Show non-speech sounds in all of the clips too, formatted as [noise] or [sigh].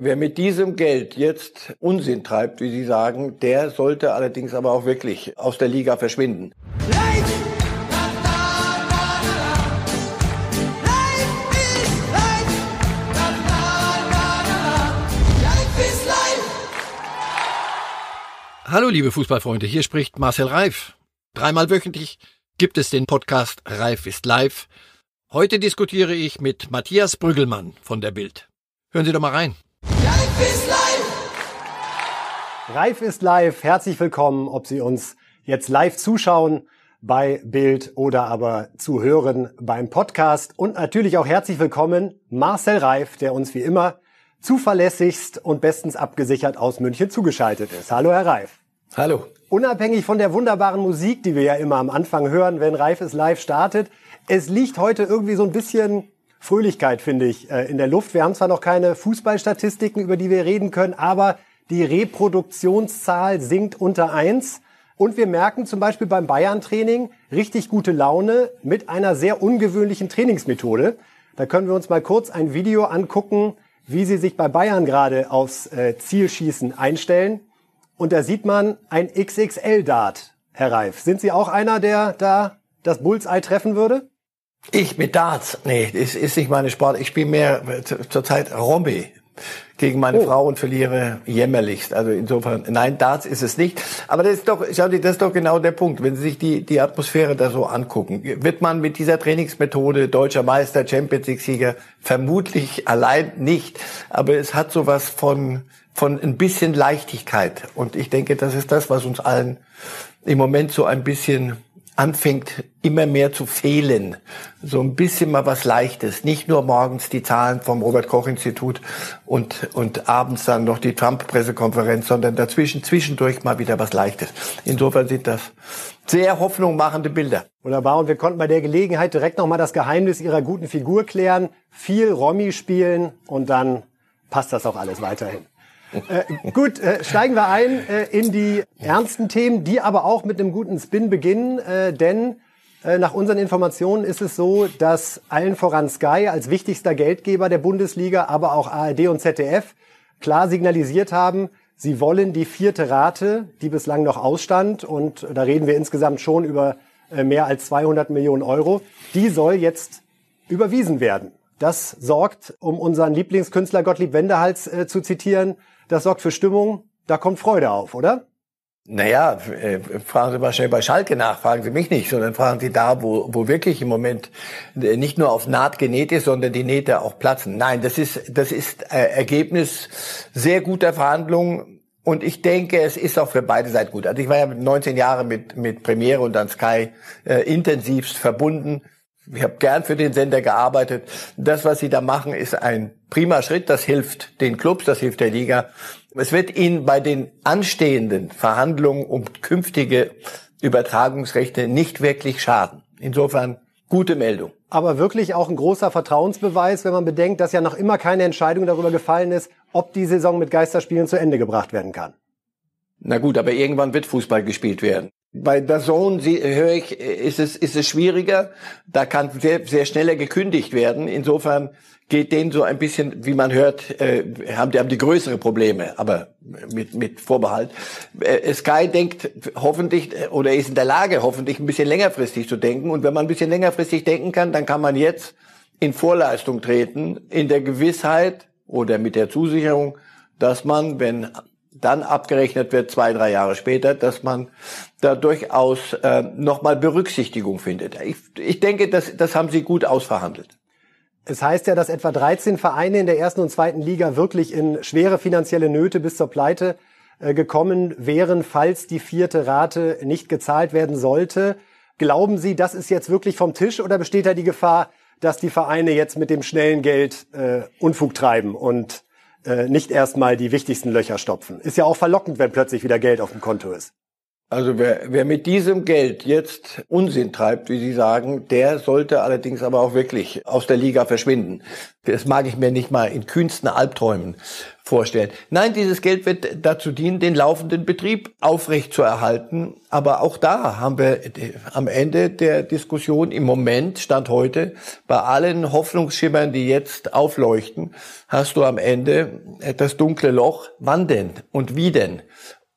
Wer mit diesem Geld jetzt Unsinn treibt, wie Sie sagen, der sollte allerdings aber auch wirklich aus der Liga verschwinden. Hallo liebe Fußballfreunde, hier spricht Marcel Reif. Dreimal wöchentlich gibt es den Podcast Reif ist live. Heute diskutiere ich mit Matthias Brüggelmann von der Bild. Hören Sie doch mal rein. Reif ist live! Reif ist live. Herzlich willkommen, ob Sie uns jetzt live zuschauen bei Bild oder aber zuhören beim Podcast. Und natürlich auch herzlich willkommen Marcel Reif, der uns wie immer zuverlässigst und bestens abgesichert aus München zugeschaltet ist. Hallo, Herr Reif. Hallo. Unabhängig von der wunderbaren Musik, die wir ja immer am Anfang hören, wenn Reif ist live startet, es liegt heute irgendwie so ein bisschen Fröhlichkeit, finde ich, äh, in der Luft. Wir haben zwar noch keine Fußballstatistiken, über die wir reden können, aber die Reproduktionszahl sinkt unter eins. Und wir merken zum Beispiel beim Bayern-Training richtig gute Laune mit einer sehr ungewöhnlichen Trainingsmethode. Da können wir uns mal kurz ein Video angucken, wie sie sich bei Bayern gerade aufs äh, Zielschießen einstellen. Und da sieht man ein XXL-Dart, Herr Reif. Sind Sie auch einer, der da das Bullseye treffen würde? Ich mit Darts? Nee, das ist nicht meine Sport. Ich spiele mehr zurzeit Rombi gegen meine oh. Frau und verliere jämmerlichst. Also insofern, nein, Darts ist es nicht. Aber das ist doch, schau dir, das ist doch genau der Punkt. Wenn Sie sich die, die Atmosphäre da so angucken, wird man mit dieser Trainingsmethode deutscher Meister, Champions League Sieger vermutlich allein nicht. Aber es hat sowas von, von ein bisschen Leichtigkeit. Und ich denke, das ist das, was uns allen im Moment so ein bisschen anfängt immer mehr zu fehlen. So ein bisschen mal was Leichtes. Nicht nur morgens die Zahlen vom Robert-Koch-Institut und, und abends dann noch die Trump-Pressekonferenz, sondern dazwischen, zwischendurch mal wieder was Leichtes. Insofern sind das sehr hoffnungmachende Bilder. Wunderbar. Und wir konnten bei der Gelegenheit direkt nochmal das Geheimnis Ihrer guten Figur klären. Viel Romy spielen und dann passt das auch alles weiterhin. Äh, gut, äh, steigen wir ein äh, in die ernsten Themen, die aber auch mit einem guten Spin beginnen, äh, denn äh, nach unseren Informationen ist es so, dass allen voran Sky als wichtigster Geldgeber der Bundesliga, aber auch ARD und ZDF klar signalisiert haben, sie wollen die vierte Rate, die bislang noch ausstand, und da reden wir insgesamt schon über äh, mehr als 200 Millionen Euro, die soll jetzt überwiesen werden. Das sorgt, um unseren Lieblingskünstler Gottlieb Wendehals äh, zu zitieren, das sorgt für Stimmung, da kommt Freude auf, oder? Naja, äh, fragen Sie mal schnell bei Schalke nach, fragen Sie mich nicht, sondern fragen Sie da, wo, wo wirklich im Moment äh, nicht nur auf Naht genäht ist, sondern die Nähte auch platzen. Nein, das ist, das ist äh, Ergebnis sehr guter Verhandlungen und ich denke, es ist auch für beide Seiten gut. Also ich war ja 19 Jahre mit, mit Premiere und dann Sky äh, intensivst verbunden. Ich habe gern für den Sender gearbeitet. Das, was Sie da machen, ist ein prima Schritt. Das hilft den Clubs, das hilft der Liga. Es wird Ihnen bei den anstehenden Verhandlungen um künftige Übertragungsrechte nicht wirklich schaden. Insofern gute Meldung. Aber wirklich auch ein großer Vertrauensbeweis, wenn man bedenkt, dass ja noch immer keine Entscheidung darüber gefallen ist, ob die Saison mit Geisterspielen zu Ende gebracht werden kann. Na gut, aber irgendwann wird Fußball gespielt werden. Bei der Zone höre ich, ist es, ist es schwieriger. Da kann sehr, sehr schneller gekündigt werden. Insofern geht denen so ein bisschen, wie man hört, äh, haben die haben die größere Probleme, aber mit mit Vorbehalt. Äh, Sky denkt hoffentlich oder ist in der Lage, hoffentlich ein bisschen längerfristig zu denken. Und wenn man ein bisschen längerfristig denken kann, dann kann man jetzt in Vorleistung treten, in der Gewissheit oder mit der Zusicherung, dass man, wenn dann abgerechnet wird, zwei, drei Jahre später, dass man da durchaus äh, nochmal Berücksichtigung findet. Ich, ich denke, das, das haben sie gut ausverhandelt. Es heißt ja, dass etwa 13 Vereine in der ersten und zweiten Liga wirklich in schwere finanzielle Nöte bis zur Pleite äh, gekommen wären, falls die vierte Rate nicht gezahlt werden sollte. Glauben Sie, das ist jetzt wirklich vom Tisch oder besteht da die Gefahr, dass die Vereine jetzt mit dem schnellen Geld äh, Unfug treiben und äh, nicht erstmal die wichtigsten Löcher stopfen. Ist ja auch verlockend, wenn plötzlich wieder Geld auf dem Konto ist. Also wer, wer mit diesem Geld jetzt Unsinn treibt, wie Sie sagen, der sollte allerdings aber auch wirklich aus der Liga verschwinden. Das mag ich mir nicht mal in kühnsten Albträumen vorstellen. Nein, dieses Geld wird dazu dienen, den laufenden Betrieb aufrecht zu erhalten. Aber auch da haben wir am Ende der Diskussion im Moment, Stand heute, bei allen Hoffnungsschimmern, die jetzt aufleuchten, hast du am Ende das dunkle Loch. Wann denn und wie denn?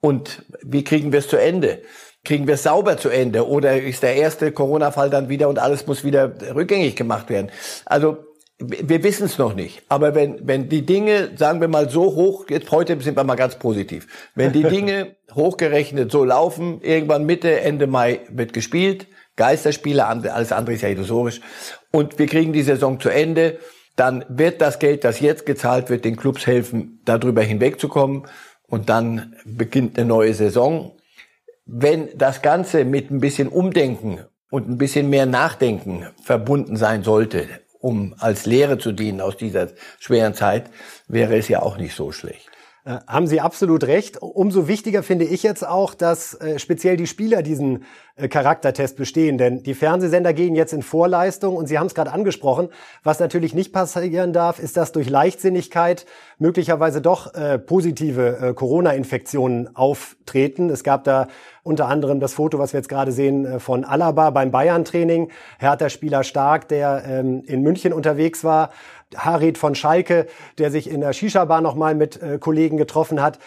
Und wie kriegen wir es zu Ende? Kriegen wir es sauber zu Ende? Oder ist der erste Corona-Fall dann wieder und alles muss wieder rückgängig gemacht werden? Also wir wissen es noch nicht. Aber wenn, wenn die Dinge, sagen wir mal, so hoch, jetzt heute sind wir mal ganz positiv, wenn die [laughs] Dinge hochgerechnet so laufen, irgendwann Mitte, Ende Mai wird gespielt, Geisterspiele, alles andere ist ja illusorisch, und wir kriegen die Saison zu Ende, dann wird das Geld, das jetzt gezahlt wird, den Clubs helfen, darüber hinwegzukommen und dann beginnt eine neue Saison. Wenn das Ganze mit ein bisschen Umdenken und ein bisschen mehr Nachdenken verbunden sein sollte, um als Lehre zu dienen aus dieser schweren Zeit, wäre es ja auch nicht so schlecht. Äh, haben Sie absolut recht. Umso wichtiger finde ich jetzt auch, dass äh, speziell die Spieler diesen Charaktertest bestehen. Denn die Fernsehsender gehen jetzt in Vorleistung und Sie haben es gerade angesprochen. Was natürlich nicht passieren darf, ist, dass durch Leichtsinnigkeit möglicherweise doch äh, positive äh, Corona-Infektionen auftreten. Es gab da unter anderem das Foto, was wir jetzt gerade sehen, äh, von Alaba beim Bayern-Training. Hertha-Spieler Stark, der ähm, in München unterwegs war Harid von Schalke, der sich in der Shisha-Bar nochmal mit äh, Kollegen getroffen hat.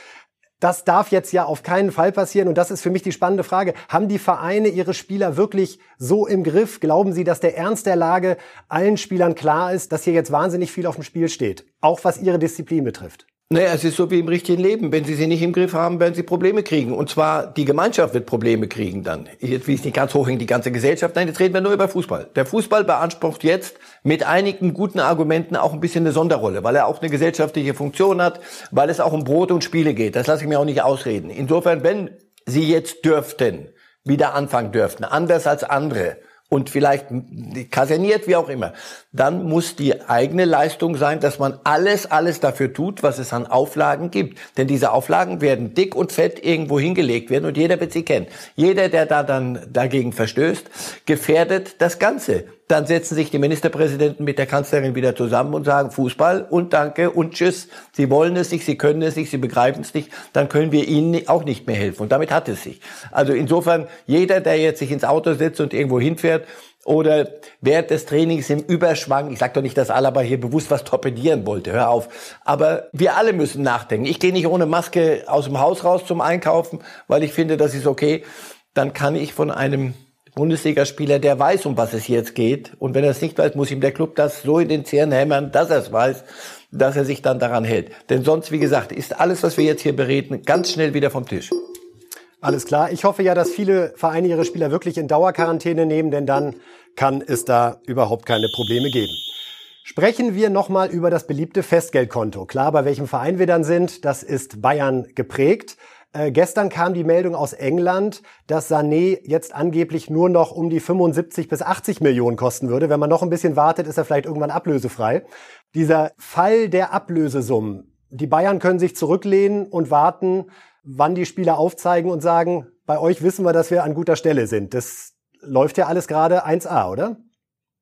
Das darf jetzt ja auf keinen Fall passieren. Und das ist für mich die spannende Frage. Haben die Vereine ihre Spieler wirklich so im Griff? Glauben Sie, dass der Ernst der Lage allen Spielern klar ist, dass hier jetzt wahnsinnig viel auf dem Spiel steht? Auch was ihre Disziplin betrifft? Naja, es ist so wie im richtigen Leben. Wenn Sie sie nicht im Griff haben, werden Sie Probleme kriegen. Und zwar die Gemeinschaft wird Probleme kriegen dann. Jetzt will ich nicht ganz hochhängen, die ganze Gesellschaft. Nein, jetzt reden wir nur über Fußball. Der Fußball beansprucht jetzt mit einigen guten Argumenten auch ein bisschen eine Sonderrolle, weil er auch eine gesellschaftliche Funktion hat, weil es auch um Brot und Spiele geht. Das lasse ich mir auch nicht ausreden. Insofern, wenn Sie jetzt dürften, wieder anfangen dürften, anders als andere, und vielleicht kaserniert, wie auch immer, dann muss die eigene Leistung sein, dass man alles, alles dafür tut, was es an Auflagen gibt. Denn diese Auflagen werden dick und fett irgendwo hingelegt werden und jeder wird sie kennen. Jeder, der da dann dagegen verstößt, gefährdet das Ganze dann setzen sich die Ministerpräsidenten mit der Kanzlerin wieder zusammen und sagen Fußball und danke und tschüss. Sie wollen es nicht, sie können es nicht, sie begreifen es nicht, dann können wir ihnen auch nicht mehr helfen. Und damit hat es sich. Also insofern, jeder, der jetzt sich ins Auto setzt und irgendwo hinfährt, oder während des Trainings im Überschwang, ich sage doch nicht, dass Alaba hier bewusst was torpedieren wollte, hör auf. Aber wir alle müssen nachdenken. Ich gehe nicht ohne Maske aus dem Haus raus zum Einkaufen, weil ich finde, das ist okay. Dann kann ich von einem Bundesligaspieler, der weiß, um was es jetzt geht. Und wenn er es nicht weiß, muss ihm der Club das so in den Zähren hämmern, dass er es weiß, dass er sich dann daran hält. Denn sonst, wie gesagt, ist alles, was wir jetzt hier bereden, ganz schnell wieder vom Tisch. Alles klar. Ich hoffe ja, dass viele Vereine ihre Spieler wirklich in Dauerquarantäne nehmen, denn dann kann es da überhaupt keine Probleme geben. Sprechen wir nochmal über das beliebte Festgeldkonto. Klar, bei welchem Verein wir dann sind, das ist Bayern geprägt. Äh, gestern kam die Meldung aus England, dass Sané jetzt angeblich nur noch um die 75 bis 80 Millionen kosten würde. Wenn man noch ein bisschen wartet, ist er vielleicht irgendwann ablösefrei. Dieser Fall der Ablösesummen. Die Bayern können sich zurücklehnen und warten, wann die Spieler aufzeigen und sagen, bei euch wissen wir, dass wir an guter Stelle sind. Das läuft ja alles gerade 1A, oder?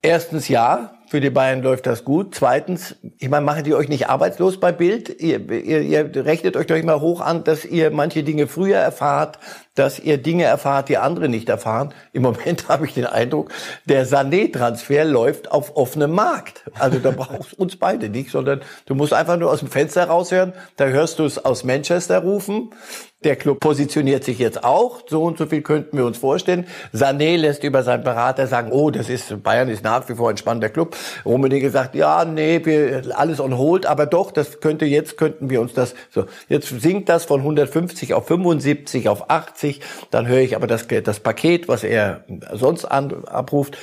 Erstens ja, für die Bayern läuft das gut. Zweitens, ich meine, machen die euch nicht arbeitslos bei Bild? Ihr, ihr, ihr rechnet euch doch immer hoch an, dass ihr manche Dinge früher erfahrt, dass ihr Dinge erfahrt, die andere nicht erfahren. Im Moment [laughs] habe ich den Eindruck, der Sané-Transfer läuft auf offenem Markt. Also da brauchst uns beide nicht, sondern du musst einfach nur aus dem Fenster raushören. Da hörst du es aus Manchester rufen. Der Club positioniert sich jetzt auch. So und so viel könnten wir uns vorstellen. Sané lässt über seinen Berater sagen, oh, das ist, Bayern ist nach wie vor ein spannender Club. Rummenigge sagt, ja, nee, wir, alles on hold, aber doch, das könnte, jetzt könnten wir uns das, so, jetzt sinkt das von 150 auf 75, auf 80, dann höre ich aber das, das Paket, was er sonst an, abruft.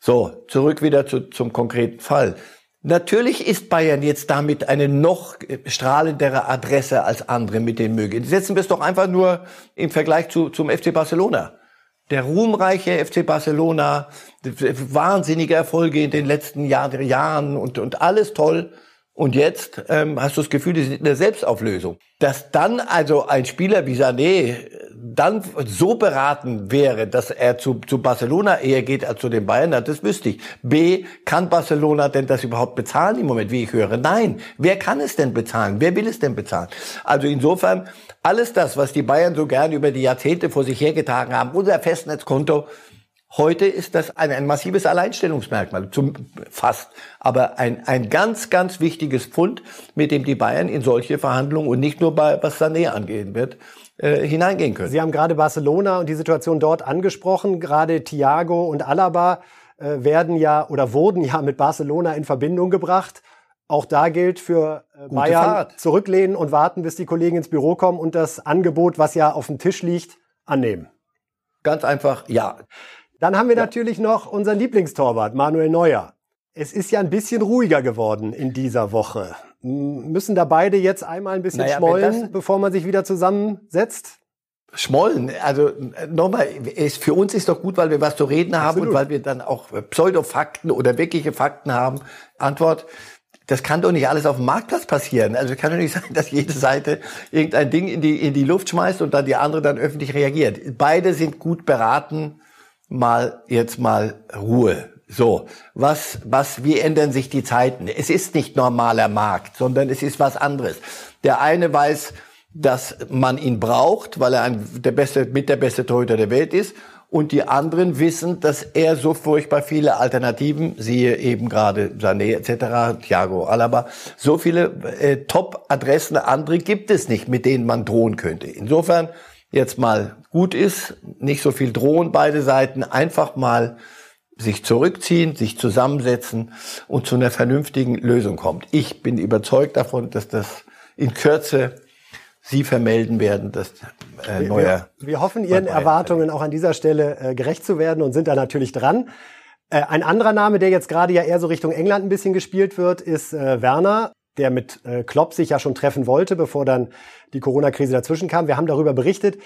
So, zurück wieder zu, zum konkreten Fall. Natürlich ist Bayern jetzt damit eine noch strahlendere Adresse als andere mit den Mögen. Setzen wir es doch einfach nur im Vergleich zu, zum FC Barcelona der ruhmreiche FC Barcelona, wahnsinnige Erfolge in den letzten Jahr, Jahren und, und alles toll. Und jetzt ähm, hast du das Gefühl, die sind in der Selbstauflösung. Dass dann also ein Spieler wie Sané dann so beraten wäre, dass er zu, zu Barcelona eher geht als zu den Bayern, das wüsste ich. B, kann Barcelona denn das überhaupt bezahlen im Moment, wie ich höre? Nein. Wer kann es denn bezahlen? Wer will es denn bezahlen? Also insofern, alles das, was die Bayern so gern über die Jahrzehnte vor sich hergetragen haben, unser Festnetzkonto, Heute ist das ein, ein massives Alleinstellungsmerkmal, zum, fast. Aber ein, ein ganz, ganz wichtiges Pfund, mit dem die Bayern in solche Verhandlungen und nicht nur bei, was Sané angehen wird, äh, hineingehen können. Sie haben gerade Barcelona und die Situation dort angesprochen. Gerade Thiago und Alaba äh, werden ja oder wurden ja mit Barcelona in Verbindung gebracht. Auch da gilt für äh, Bayern Fahrt. zurücklehnen und warten, bis die Kollegen ins Büro kommen und das Angebot, was ja auf dem Tisch liegt, annehmen. Ganz einfach, ja. Dann haben wir ja. natürlich noch unseren Lieblingstorwart, Manuel Neuer. Es ist ja ein bisschen ruhiger geworden in dieser Woche. Müssen da beide jetzt einmal ein bisschen naja, schmollen, bevor man sich wieder zusammensetzt? Schmollen, also nochmal, es, für uns ist doch gut, weil wir was zu reden haben Absolut. und weil wir dann auch Pseudofakten oder wirkliche Fakten haben. Antwort, das kann doch nicht alles auf dem Marktplatz passieren. Also kann doch nicht [laughs] sein, dass jede Seite irgendein Ding in die, in die Luft schmeißt und dann die andere dann öffentlich reagiert. Beide sind gut beraten, mal jetzt mal Ruhe. So, was, was, wie ändern sich die Zeiten? Es ist nicht normaler Markt, sondern es ist was anderes. Der eine weiß, dass man ihn braucht, weil er ein, der beste, mit der beste Torhüter der Welt ist. Und die anderen wissen, dass er so furchtbar viele Alternativen, siehe eben gerade Sané etc., Thiago Alaba, so viele äh, Top-Adressen andere gibt es nicht, mit denen man drohen könnte. Insofern jetzt mal gut ist, nicht so viel drohen beide Seiten, einfach mal sich zurückziehen, sich zusammensetzen und zu einer vernünftigen Lösung kommt. Ich bin überzeugt davon, dass das in Kürze Sie vermelden werden, dass äh, neuer. Wir, wir hoffen, Ihren Erwartungen auch an dieser Stelle äh, gerecht zu werden und sind da natürlich dran. Äh, ein anderer Name, der jetzt gerade ja eher so Richtung England ein bisschen gespielt wird, ist äh, Werner der mit äh, Klopp sich ja schon treffen wollte, bevor dann die Corona-Krise dazwischen kam. Wir haben darüber berichtet.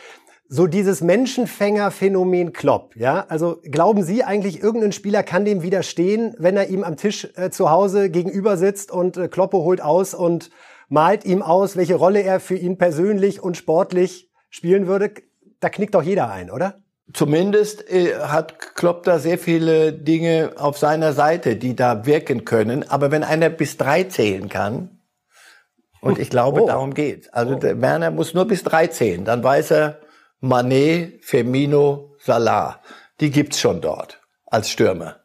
So dieses Menschenfänger-Phänomen Klopp, ja? Also glauben Sie eigentlich, irgendein Spieler kann dem widerstehen, wenn er ihm am Tisch äh, zu Hause gegenüber sitzt und äh, Kloppe holt aus und malt ihm aus, welche Rolle er für ihn persönlich und sportlich spielen würde? Da knickt doch jeder ein, oder? Zumindest äh, hat Klopp da sehr viele Dinge auf seiner Seite, die da wirken können. Aber wenn einer bis drei zählen kann, und ich glaube, oh. darum geht. Also oh. Werner muss nur bis drei zählen, dann weiß er, Manet, Firmino, Salah, die gibt's schon dort als Stürmer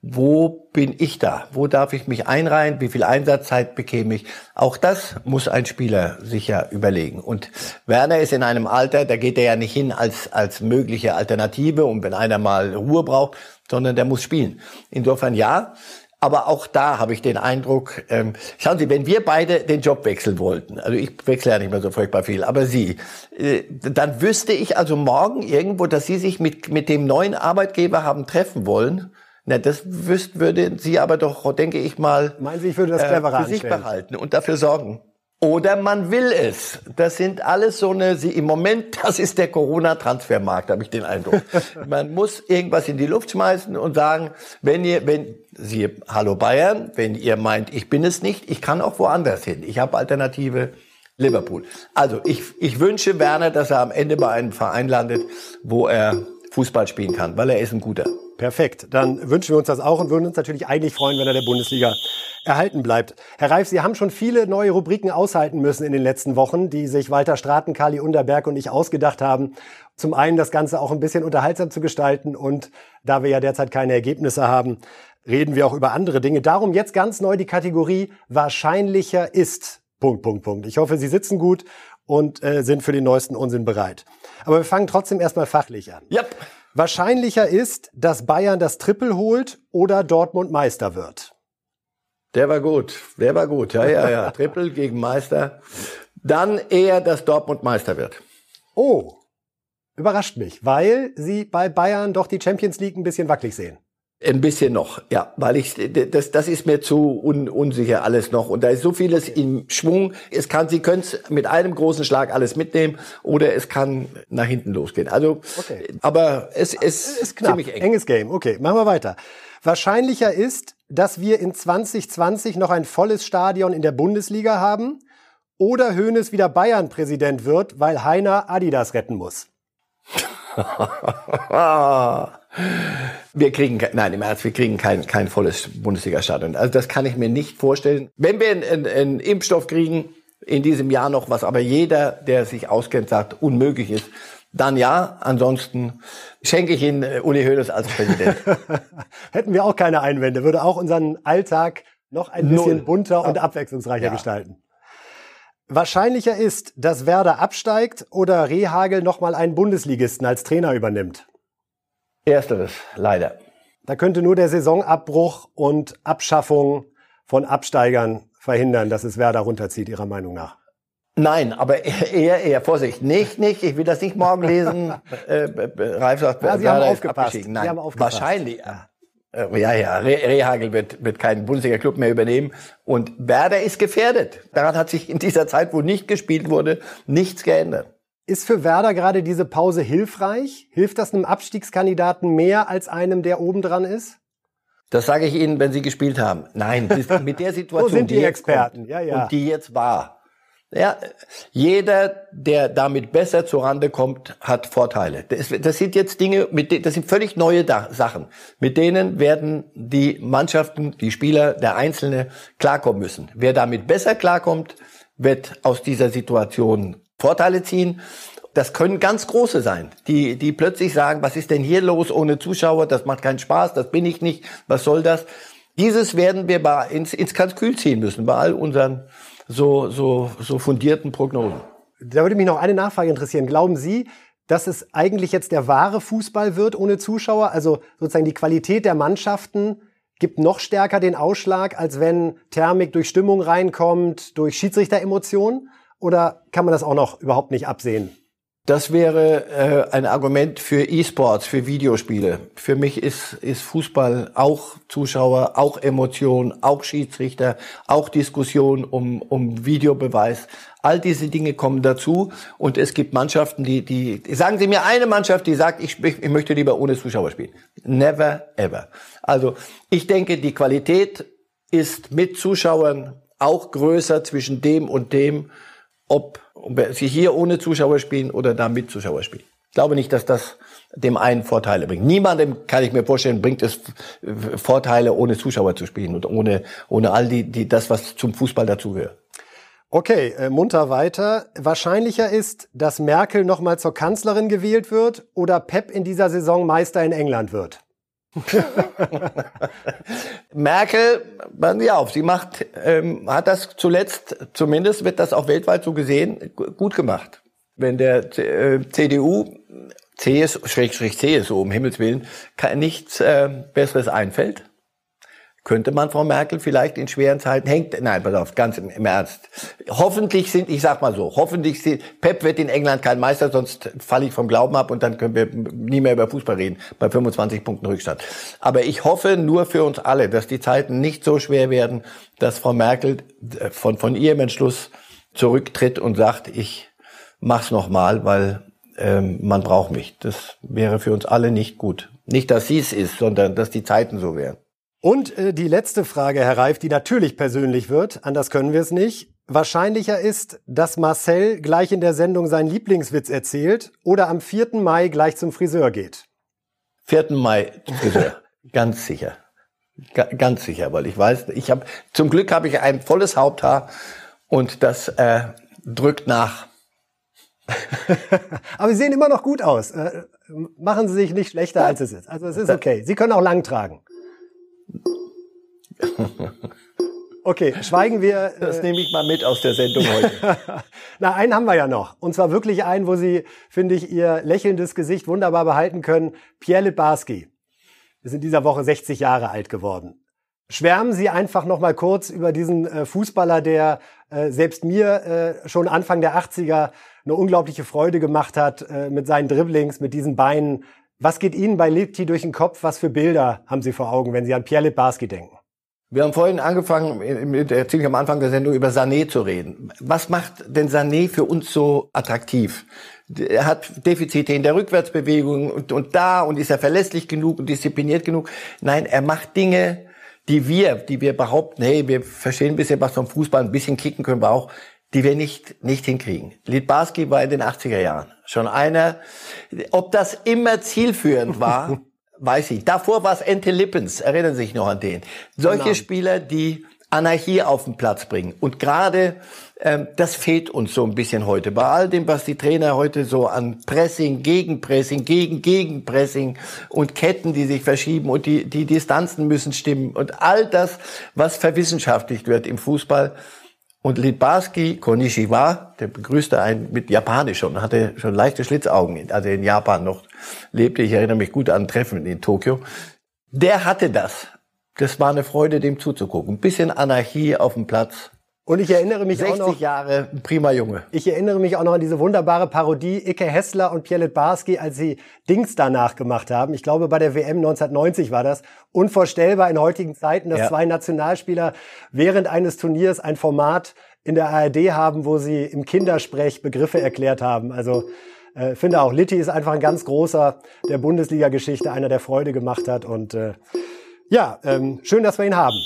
wo bin ich da? Wo darf ich mich einreihen? Wie viel Einsatzzeit bekäme ich? Auch das muss ein Spieler sich ja überlegen. Und Werner ist in einem Alter, da geht er ja nicht hin als, als mögliche Alternative und wenn einer mal Ruhe braucht, sondern der muss spielen. Insofern ja. Aber auch da habe ich den Eindruck, ähm, schauen Sie, wenn wir beide den Job wechseln wollten, also ich wechsle ja nicht mehr so furchtbar viel, aber Sie, äh, dann wüsste ich also morgen irgendwo, dass Sie sich mit, mit dem neuen Arbeitgeber haben treffen wollen na, das wüsst, würde Sie aber doch, denke ich mal, Meinen Sie, ich würde das cleverer äh, für sich behalten und dafür sorgen. Oder man will es. Das sind alles so eine, Sie, im Moment, [laughs] das ist der Corona-Transfermarkt, habe ich den Eindruck. [laughs] man muss irgendwas in die Luft schmeißen und sagen, wenn ihr, wenn Sie, hallo Bayern, wenn ihr meint, ich bin es nicht, ich kann auch woanders hin. Ich habe Alternative Liverpool. Also ich, ich wünsche Werner, dass er am Ende bei einem Verein landet, wo er Fußball spielen kann, weil er ist ein guter. Perfekt. Dann wünschen wir uns das auch und würden uns natürlich eigentlich freuen, wenn er der Bundesliga erhalten bleibt. Herr Reif, Sie haben schon viele neue Rubriken aushalten müssen in den letzten Wochen, die sich Walter Straten, Kali Underberg und ich ausgedacht haben. Zum einen das Ganze auch ein bisschen unterhaltsam zu gestalten und da wir ja derzeit keine Ergebnisse haben, reden wir auch über andere Dinge. Darum jetzt ganz neu die Kategorie wahrscheinlicher ist. Punkt, Punkt, Punkt. Ich hoffe, Sie sitzen gut und äh, sind für den neuesten Unsinn bereit. Aber wir fangen trotzdem erstmal fachlich an. Yep. Wahrscheinlicher ist, dass Bayern das Triple holt oder Dortmund Meister wird. Der war gut, der war gut, ja, ja, ja. [laughs] Triple gegen Meister. Dann eher, dass Dortmund Meister wird. Oh, überrascht mich, weil Sie bei Bayern doch die Champions League ein bisschen wackelig sehen. Ein bisschen noch, ja, weil ich das das ist mir zu un, unsicher alles noch und da ist so vieles im Schwung. Es kann, Sie können es mit einem großen Schlag alles mitnehmen oder es kann nach hinten losgehen. Also, okay. aber es, es ist knapp. ziemlich eng. enges Game. Okay, machen wir weiter. Wahrscheinlicher ist, dass wir in 2020 noch ein volles Stadion in der Bundesliga haben oder Hoeneß wieder Bayern-Präsident wird, weil Heiner Adidas retten muss. [laughs] wir kriegen, nein, im Ernst, wir kriegen kein, kein volles Bundesliga-Stadion. Also das kann ich mir nicht vorstellen. Wenn wir einen, einen, einen Impfstoff kriegen, in diesem Jahr noch, was aber jeder, der sich auskennt, sagt, unmöglich ist, dann ja. Ansonsten schenke ich Ihnen äh, Uli Hoeneß als Präsident. [laughs] Hätten wir auch keine Einwände, würde auch unseren Alltag noch ein bisschen Null. bunter und abwechslungsreicher ja. gestalten. Wahrscheinlicher ist, dass Werder absteigt oder Rehagel nochmal einen Bundesligisten als Trainer übernimmt. Ersteres, leider. Da könnte nur der Saisonabbruch und Abschaffung von Absteigern verhindern, dass es Werder runterzieht, Ihrer Meinung nach. Nein, aber [laughs] eher, eher Vorsicht. Nicht, nicht. Ich will das nicht morgen lesen. [laughs] äh, Ralf sagt, ja, Sie haben aufgepasst. Nein, Sie haben aufgepasst. wahrscheinlich. Ja. Äh, ja, ja, Rehagel wird, wird keinen Bundesliga-Club mehr übernehmen. Und Werder ist gefährdet. Daran hat sich in dieser Zeit, wo nicht gespielt wurde, nichts geändert. Ist für Werder gerade diese Pause hilfreich? Hilft das einem Abstiegskandidaten mehr als einem, der oben dran ist? Das sage ich Ihnen, wenn Sie gespielt haben. Nein, mit der Situation, [laughs] Wo sind die, die Experten? ja, ja. und die jetzt war, ja, jeder, der damit besser zurande kommt, hat Vorteile. Das, das sind jetzt Dinge, mit, das sind völlig neue da Sachen. Mit denen werden die Mannschaften, die Spieler, der Einzelne klarkommen müssen. Wer damit besser klarkommt, wird aus dieser Situation Vorteile ziehen. Das können ganz große sein, die, die plötzlich sagen, was ist denn hier los ohne Zuschauer? Das macht keinen Spaß, das bin ich nicht, was soll das? Dieses werden wir bei, ins, ins Kalkül ziehen müssen bei all unseren so, so, so fundierten Prognosen. Da würde mich noch eine Nachfrage interessieren. Glauben Sie, dass es eigentlich jetzt der wahre Fußball wird ohne Zuschauer? Also sozusagen die Qualität der Mannschaften gibt noch stärker den Ausschlag, als wenn Thermik durch Stimmung reinkommt, durch Schiedsrichteremotionen? Oder kann man das auch noch überhaupt nicht absehen? Das wäre äh, ein Argument für E-Sports, für Videospiele. Für mich ist, ist Fußball auch Zuschauer, auch Emotion, auch Schiedsrichter, auch Diskussion um, um Videobeweis. All diese Dinge kommen dazu und es gibt Mannschaften, die, die, sagen Sie mir eine Mannschaft, die sagt, ich, ich möchte lieber ohne Zuschauer spielen. Never ever. Also ich denke, die Qualität ist mit Zuschauern auch größer zwischen dem und dem, ob sie hier ohne Zuschauer spielen oder da mit Zuschauer spielen. Ich glaube nicht, dass das dem einen Vorteile bringt. Niemandem kann ich mir vorstellen, bringt es Vorteile, ohne Zuschauer zu spielen und ohne, ohne all die, die, das, was zum Fußball dazugehört. Okay, äh, munter weiter. Wahrscheinlicher ist, dass Merkel nochmal zur Kanzlerin gewählt wird oder Pep in dieser Saison Meister in England wird. [laughs] Merkel, passen Sie auf, sie macht, ähm, hat das zuletzt, zumindest wird das auch weltweit so gesehen, gut gemacht. Wenn der äh, CDU, CS, Schräg, Schräg CSU, um Himmels Willen, nichts äh, Besseres einfällt, könnte man Frau Merkel vielleicht in schweren Zeiten hängt. Nein, pass auf, ganz im, Ernst. Hoffentlich sind, ich sag mal so, hoffentlich sind, Pep wird in England kein Meister, sonst falle ich vom Glauben ab und dann können wir nie mehr über Fußball reden, bei 25 Punkten Rückstand. Aber ich hoffe nur für uns alle, dass die Zeiten nicht so schwer werden, dass Frau Merkel äh, von, von ihrem Entschluss zurücktritt und sagt, ich mach's nochmal, weil ähm, man braucht mich. Das wäre für uns alle nicht gut. Nicht, dass sie es ist, sondern dass die Zeiten so wären. Und äh, die letzte Frage, Herr Reif, die natürlich persönlich wird, anders können wir es nicht. Wahrscheinlicher ist, dass Marcel gleich in der Sendung seinen Lieblingswitz erzählt oder am 4. Mai gleich zum Friseur geht. 4. Mai Friseur, [laughs] ganz sicher. G ganz sicher, weil ich weiß, ich habe zum Glück habe ich ein volles Haupthaar und das äh, drückt nach. [laughs] Aber Sie sehen immer noch gut aus. Äh, machen Sie sich nicht schlechter, als es ist. Also es ist okay. Sie können auch lang tragen. [laughs] Okay, schweigen wir. Das äh, nehme ich mal mit aus der Sendung heute. [laughs] Na, einen haben wir ja noch. Und zwar wirklich einen, wo Sie, finde ich, Ihr lächelndes Gesicht wunderbar behalten können. Pierre Libarski ist in dieser Woche 60 Jahre alt geworden. Schwärmen Sie einfach noch mal kurz über diesen äh, Fußballer, der äh, selbst mir äh, schon Anfang der 80er eine unglaubliche Freude gemacht hat mit seinen Dribblings, mit diesen Beinen. Was geht Ihnen bei Lipti durch den Kopf? Was für Bilder haben Sie vor Augen, wenn Sie an Pierre Libarski denken? Wir haben vorhin angefangen, ziemlich am Anfang der Sendung über Sané zu reden. Was macht denn Sané für uns so attraktiv? Er hat Defizite in der Rückwärtsbewegung und, und da und ist er verlässlich genug und diszipliniert genug? Nein, er macht Dinge, die wir, die wir behaupten, hey, wir verstehen ein bisschen was vom Fußball, ein bisschen kicken können wir auch. die wir nicht, nicht hinkriegen. Litbarski war in den 80er Jahren schon einer. Ob das immer zielführend war, [laughs] weiß ich. Davor war es Ente Lippens, erinnern Sie sich noch an den. Solche Spieler, die Anarchie auf den Platz bringen. Und gerade ähm, das fehlt uns so ein bisschen heute. Bei all dem, was die Trainer heute so an Pressing, Gegenpressing, gegen Gegenpressing und Ketten, die sich verschieben und die, die Distanzen müssen stimmen und all das, was verwissenschaftlicht wird im Fußball. Und Litbarski Konishiwa, der begrüßte einen mit Japanisch und hatte schon leichte Schlitzaugen, also in Japan noch lebte. Ich erinnere mich gut an Treffen in Tokio. Der hatte das das war eine Freude, dem zuzugucken. Ein bisschen Anarchie auf dem Platz. Und ich erinnere mich 60 auch noch, Jahre, prima Junge. ich erinnere mich auch noch an diese wunderbare Parodie Icke Hessler und Pierre Barski, als sie Dings danach gemacht haben. Ich glaube, bei der WM 1990 war das. Unvorstellbar in heutigen Zeiten, dass Ja. zwei Nationalspieler während eines Turniers ein Format in der ARD haben, wo sie im Kindersprech Begriffe erklärt haben. Also, äh, finde auch, Litti ist einfach ein ganz großer der Bundesliga-Geschichte, einer, der Freude gemacht hat. Und äh, ja, ähm, schön, dass wir ihn haben.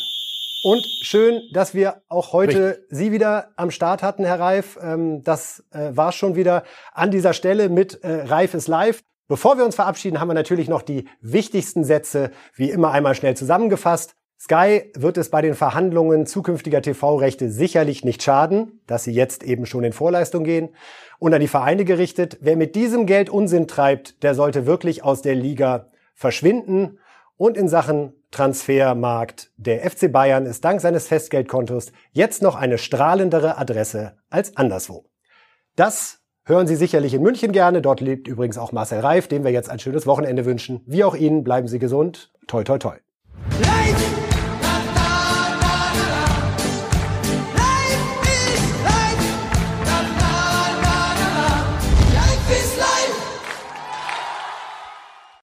Und schön, dass wir auch heute Sie wieder am Start hatten, Herr Reif. Ähm, das äh, war schon wieder an dieser Stelle mit äh, Reif ist live. Bevor wir uns verabschieden, haben wir natürlich noch die wichtigsten Sätze wie immer einmal schnell zusammengefasst. Sky wird es bei den Verhandlungen zukünftiger TV-Rechte sicherlich nicht schaden, dass sie jetzt eben schon in Vorleistung gehen. Und an die Vereine gerichtet, wer mit diesem Geld Unsinn treibt, der sollte wirklich aus der Liga verschwinden. Und in Sachen Transfermarkt, der FC Bayern ist dank seines Festgeldkontos jetzt noch eine strahlendere Adresse als anderswo. Das hören Sie sicherlich in München gerne. Dort lebt übrigens auch Marcel Reif, dem wir jetzt ein schönes Wochenende wünschen. Wie auch Ihnen, bleiben Sie gesund. Toi, toi, toi. Life